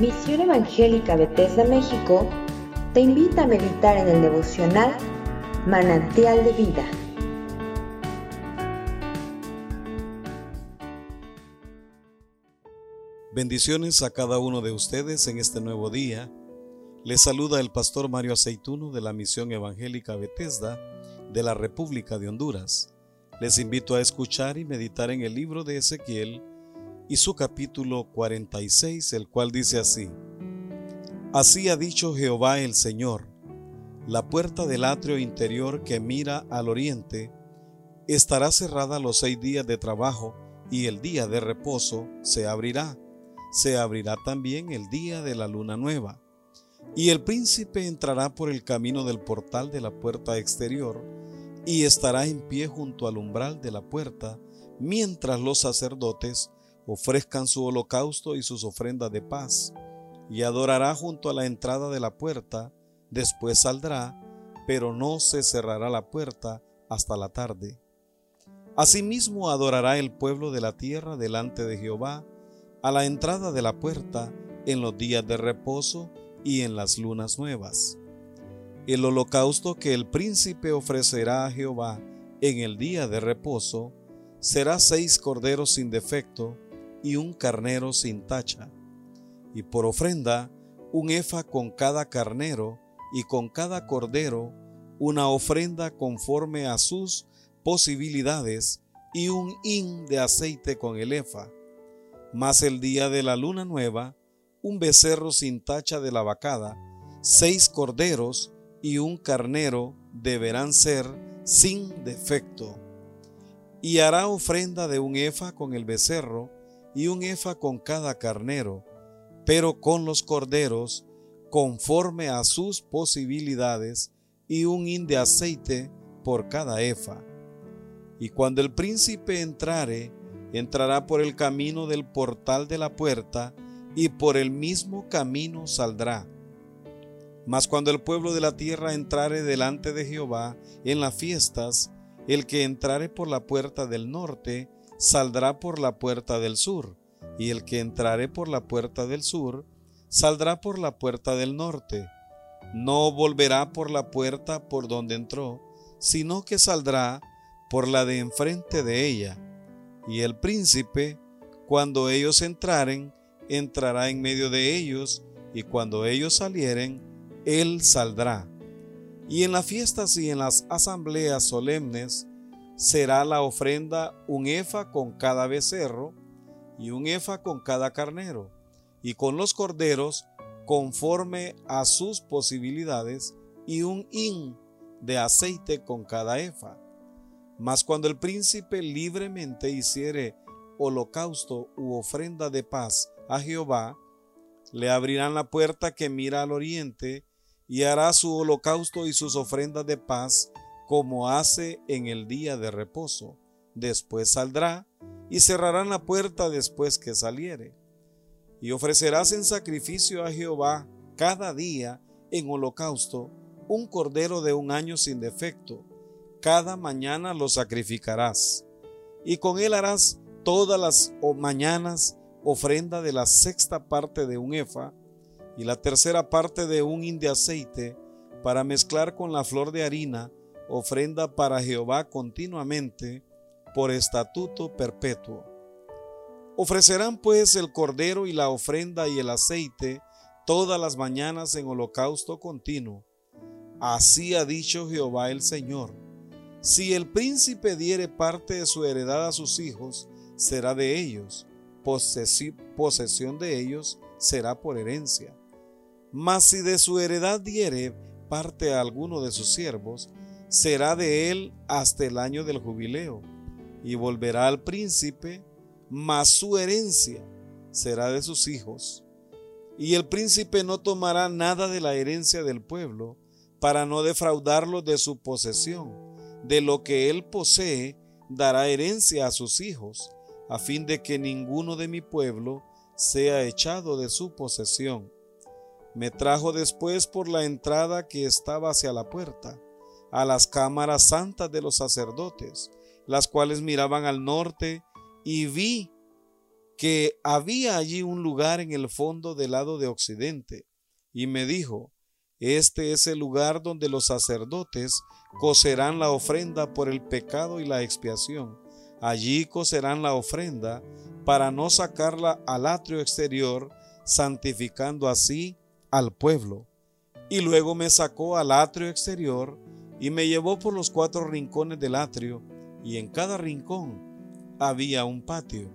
Misión Evangélica Bethesda México te invita a meditar en el devocional Manantial de Vida. Bendiciones a cada uno de ustedes en este nuevo día. Les saluda el pastor Mario Aceituno de la Misión Evangélica Bethesda de la República de Honduras. Les invito a escuchar y meditar en el libro de Ezequiel y su capítulo 46, el cual dice así. Así ha dicho Jehová el Señor, la puerta del atrio interior que mira al oriente estará cerrada los seis días de trabajo y el día de reposo se abrirá. Se abrirá también el día de la luna nueva. Y el príncipe entrará por el camino del portal de la puerta exterior y estará en pie junto al umbral de la puerta mientras los sacerdotes ofrezcan su holocausto y sus ofrendas de paz y adorará junto a la entrada de la puerta, después saldrá, pero no se cerrará la puerta hasta la tarde. Asimismo adorará el pueblo de la tierra delante de Jehová, a la entrada de la puerta, en los días de reposo y en las lunas nuevas. El holocausto que el príncipe ofrecerá a Jehová en el día de reposo será seis corderos sin defecto y un carnero sin tacha y por ofrenda un efa con cada carnero y con cada cordero una ofrenda conforme a sus posibilidades y un hin de aceite con el efa. Mas el día de la luna nueva, un becerro sin tacha de la vacada, seis corderos y un carnero deberán ser sin defecto. Y hará ofrenda de un efa con el becerro y un efa con cada carnero, pero con los corderos conforme a sus posibilidades y un hin de aceite por cada efa. Y cuando el príncipe entrare, entrará por el camino del portal de la puerta y por el mismo camino saldrá. Mas cuando el pueblo de la tierra entrare delante de Jehová en las fiestas, el que entrare por la puerta del norte, saldrá por la puerta del sur y el que entrare por la puerta del sur, saldrá por la puerta del norte. No volverá por la puerta por donde entró, sino que saldrá por la de enfrente de ella. Y el príncipe, cuando ellos entraren, entrará en medio de ellos, y cuando ellos salieren, él saldrá. Y en las fiestas y en las asambleas solemnes será la ofrenda un efa con cada becerro, y un efa con cada carnero, y con los corderos conforme a sus posibilidades, y un hin de aceite con cada efa. Mas cuando el príncipe libremente hiciere holocausto u ofrenda de paz a Jehová, le abrirán la puerta que mira al oriente, y hará su holocausto y sus ofrendas de paz como hace en el día de reposo. Después saldrá y cerrarán la puerta después que saliere. Y ofrecerás en sacrificio a Jehová cada día en holocausto un cordero de un año sin defecto. Cada mañana lo sacrificarás. Y con él harás todas las mañanas ofrenda de la sexta parte de un efa y la tercera parte de un hin de aceite para mezclar con la flor de harina, ofrenda para Jehová continuamente por estatuto perpetuo. Ofrecerán pues el cordero y la ofrenda y el aceite todas las mañanas en holocausto continuo. Así ha dicho Jehová el Señor. Si el príncipe diere parte de su heredad a sus hijos, será de ellos, posesión de ellos será por herencia. Mas si de su heredad diere parte a alguno de sus siervos, será de él hasta el año del jubileo y volverá al príncipe, mas su herencia será de sus hijos. Y el príncipe no tomará nada de la herencia del pueblo para no defraudarlo de su posesión. De lo que él posee dará herencia a sus hijos, a fin de que ninguno de mi pueblo sea echado de su posesión. Me trajo después por la entrada que estaba hacia la puerta, a las cámaras santas de los sacerdotes, las cuales miraban al norte, y vi que había allí un lugar en el fondo del lado de occidente, y me dijo, este es el lugar donde los sacerdotes cocerán la ofrenda por el pecado y la expiación. Allí cocerán la ofrenda para no sacarla al atrio exterior, santificando así al pueblo. Y luego me sacó al atrio exterior y me llevó por los cuatro rincones del atrio, y en cada rincón había un patio.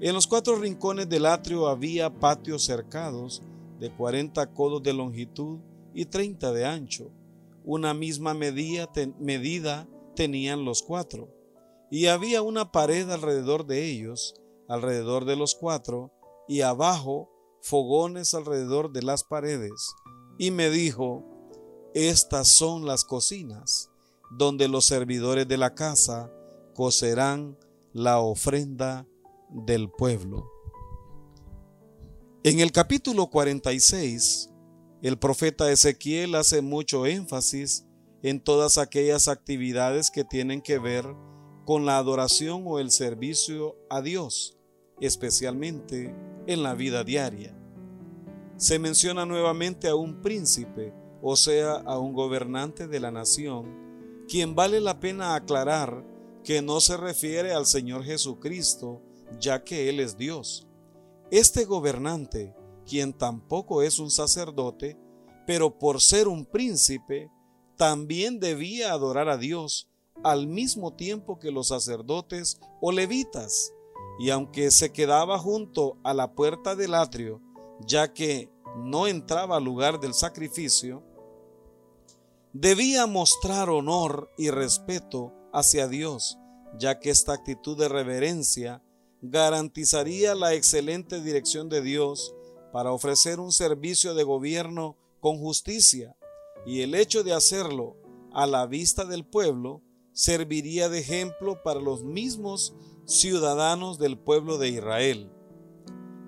En los cuatro rincones del atrio había patios cercados de cuarenta codos de longitud y treinta de ancho. Una misma medida, medida tenían los cuatro. Y había una pared alrededor de ellos, alrededor de los cuatro, y abajo fogones alrededor de las paredes. Y me dijo, estas son las cocinas, donde los servidores de la casa cocerán la ofrenda del pueblo. En el capítulo 46, el profeta Ezequiel hace mucho énfasis en todas aquellas actividades que tienen que ver con la adoración o el servicio a Dios, especialmente en la vida diaria. Se menciona nuevamente a un príncipe, o sea, a un gobernante de la nación, quien vale la pena aclarar que no se refiere al Señor Jesucristo, ya que Él es Dios. Este gobernante, quien tampoco es un sacerdote, pero por ser un príncipe, también debía adorar a Dios al mismo tiempo que los sacerdotes o levitas, y aunque se quedaba junto a la puerta del atrio, ya que no entraba al lugar del sacrificio, debía mostrar honor y respeto hacia Dios, ya que esta actitud de reverencia garantizaría la excelente dirección de Dios para ofrecer un servicio de gobierno con justicia, y el hecho de hacerlo a la vista del pueblo serviría de ejemplo para los mismos ciudadanos del pueblo de Israel.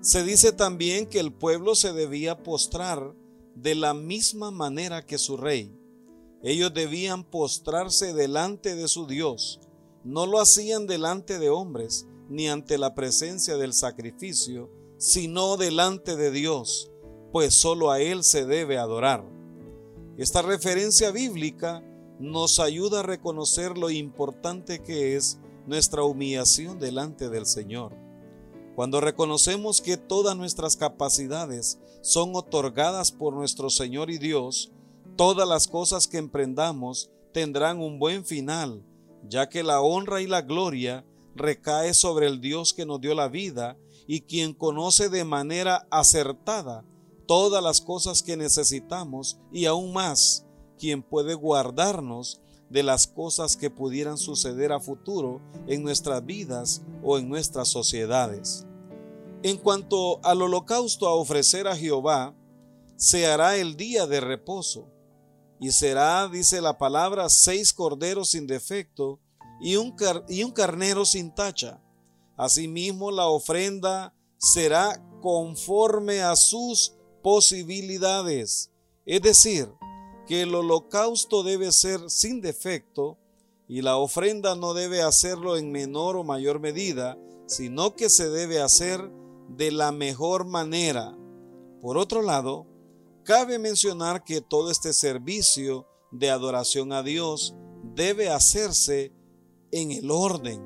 Se dice también que el pueblo se debía postrar de la misma manera que su rey. Ellos debían postrarse delante de su Dios. No lo hacían delante de hombres, ni ante la presencia del sacrificio, sino delante de Dios, pues solo a Él se debe adorar. Esta referencia bíblica nos ayuda a reconocer lo importante que es nuestra humillación delante del Señor. Cuando reconocemos que todas nuestras capacidades son otorgadas por nuestro Señor y Dios, todas las cosas que emprendamos tendrán un buen final, ya que la honra y la gloria recae sobre el Dios que nos dio la vida y quien conoce de manera acertada todas las cosas que necesitamos y aún más, quien puede guardarnos de las cosas que pudieran suceder a futuro en nuestras vidas o en nuestras sociedades. En cuanto al holocausto a ofrecer a Jehová, se hará el día de reposo, y será, dice la palabra, seis corderos sin defecto y un, carnero sin tacha. Asimismo, la ofrenda será conforme a sus posibilidades, es decir, que el holocausto debe ser sin defecto y la ofrenda no debe hacerlo en menor o mayor medida, sino que se debe hacer de la mejor manera. Por otro lado, cabe mencionar que todo este servicio de adoración a Dios debe hacerse en el orden.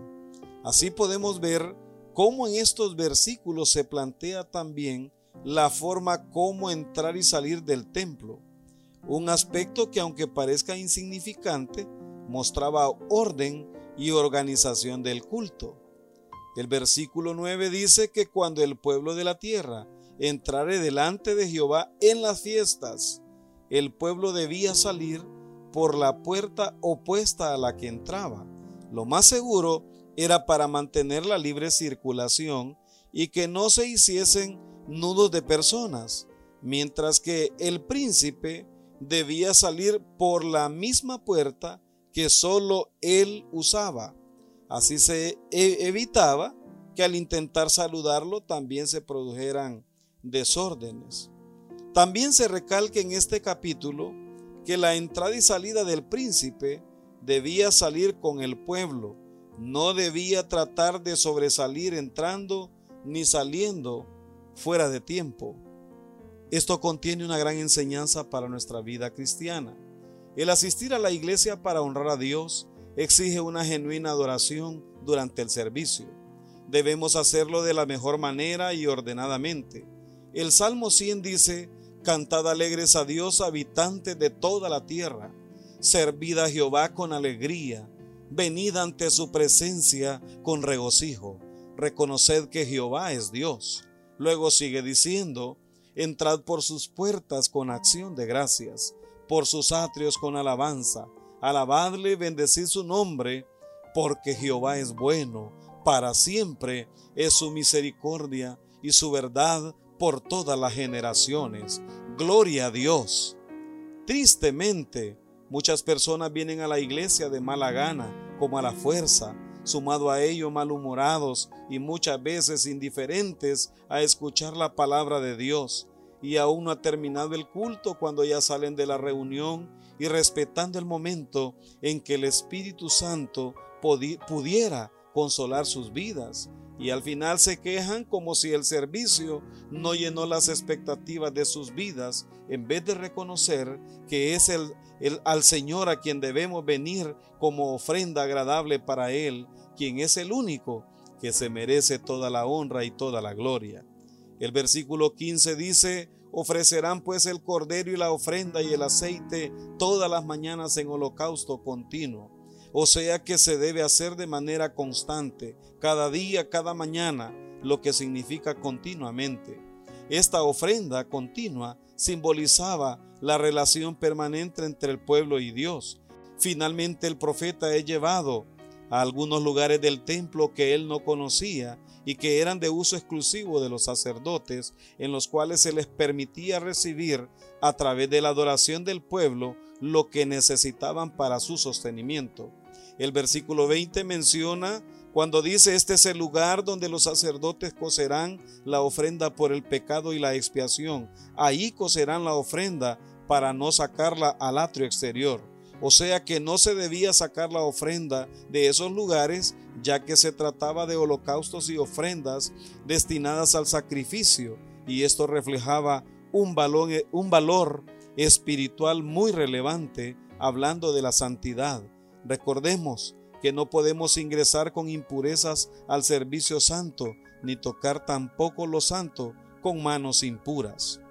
Así podemos ver cómo en estos versículos se plantea también la forma cómo entrar y salir del templo un aspecto que aunque parezca insignificante, mostraba orden y organización del culto. El versículo 9 dice que cuando el pueblo de la tierra entrare delante de Jehová en las fiestas, el pueblo debía salir por la puerta opuesta a la que entraba. Lo más seguro era para mantener la libre circulación y que no se hiciesen nudos de personas, mientras que el príncipe debía salir por la misma puerta que solo él usaba. Así se e-, evitaba que al intentar saludarlo también se produjeran desórdenes. También se recalca en este capítulo que la entrada y salida del príncipe debía salir con el pueblo, no debía tratar de sobresalir entrando ni saliendo fuera de tiempo. Esto contiene una gran enseñanza para nuestra vida cristiana. El asistir a la iglesia para honrar a Dios exige una genuina adoración durante el servicio. Debemos hacerlo de la mejor manera y ordenadamente. El Salmo 100 dice, Cantad alegres a Dios, habitantes de toda la tierra. Servid a Jehová con alegría. Venid ante su presencia con regocijo. Reconoced que Jehová es Dios. Luego sigue diciendo, Entrad por sus puertas con acción de gracias, por sus atrios con alabanza. Alabadle bendecid su nombre, porque Jehová es bueno, para siempre es su misericordia y su verdad por todas las generaciones. Gloria a Dios. Tristemente, muchas personas vienen a la iglesia de mala gana, como a la fuerza, sumado a ello malhumorados y muchas veces indiferentes a escuchar la palabra de Dios. Y aún no ha terminado el culto cuando ya salen de la reunión y respetando el momento en que el Espíritu Santo pudiera consolar sus vidas y al final se quejan como si el servicio no llenó las expectativas de sus vidas, en vez de reconocer que es el, al Señor a quien debemos venir como ofrenda agradable para Él, quien es el único que se merece toda la honra y toda la gloria. El versículo 15 dice, ofrecerán pues el cordero y la ofrenda y el aceite todas las mañanas en holocausto continuo o sea que se debe hacer de manera constante, cada día, cada mañana, lo que significa continuamente. Esta ofrenda continua simbolizaba la relación permanente entre el pueblo y Dios. Finalmente el profeta es llevado a algunos lugares del templo que él no conocía y que eran de uso exclusivo de los sacerdotes, en los cuales se les permitía recibir a través de la adoración del pueblo lo que necesitaban para su sostenimiento. El versículo 20 menciona cuando dice, este es el lugar donde los sacerdotes cocerán la ofrenda por el pecado y la expiación. Ahí cocerán la ofrenda para no sacarla al atrio exterior. O sea que no se debía sacar la ofrenda de esos lugares, ya que se trataba de holocaustos y ofrendas destinadas al sacrificio, y esto reflejaba un valor, un valor espiritual muy relevante, hablando de la santidad. Recordemos que no podemos ingresar con impurezas al servicio santo, ni tocar tampoco lo santo con manos impuras.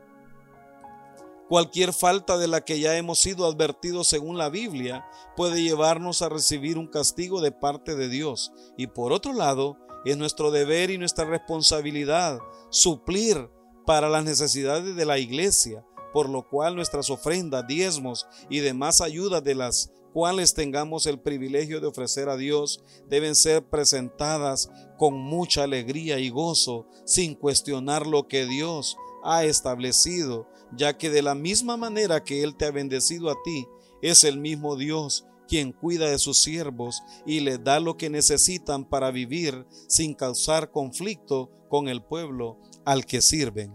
Cualquier falta de la que ya hemos sido advertidos según la Biblia puede llevarnos a recibir un castigo de parte de Dios. Y por otro lado, es nuestro deber y nuestra responsabilidad suplir para las necesidades de la iglesia, por lo cual nuestras ofrendas, diezmos y demás ayudas de las cuales tengamos el privilegio de ofrecer a Dios deben ser presentadas con mucha alegría y gozo, sin cuestionar lo que Dios ha establecido, ya que de la misma manera que Él te ha bendecido a ti, es el mismo Dios quien cuida de sus siervos y les da lo que necesitan para vivir sin causar conflicto con el pueblo al que sirven.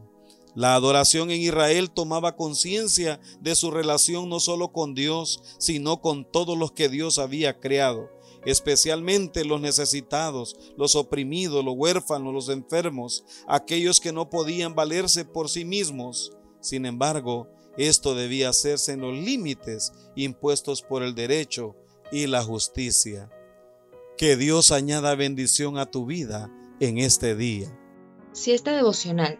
La adoración en Israel tomaba conciencia de su relación no solo con Dios, sino con todos los que Dios había creado, especialmente los necesitados, los oprimidos, los huérfanos, los enfermos, aquellos que no podían valerse por sí mismos. Sin embargo, esto debía hacerse en los límites impuestos por el derecho y la justicia. Que Dios añada bendición a tu vida en este día. Si esta devocional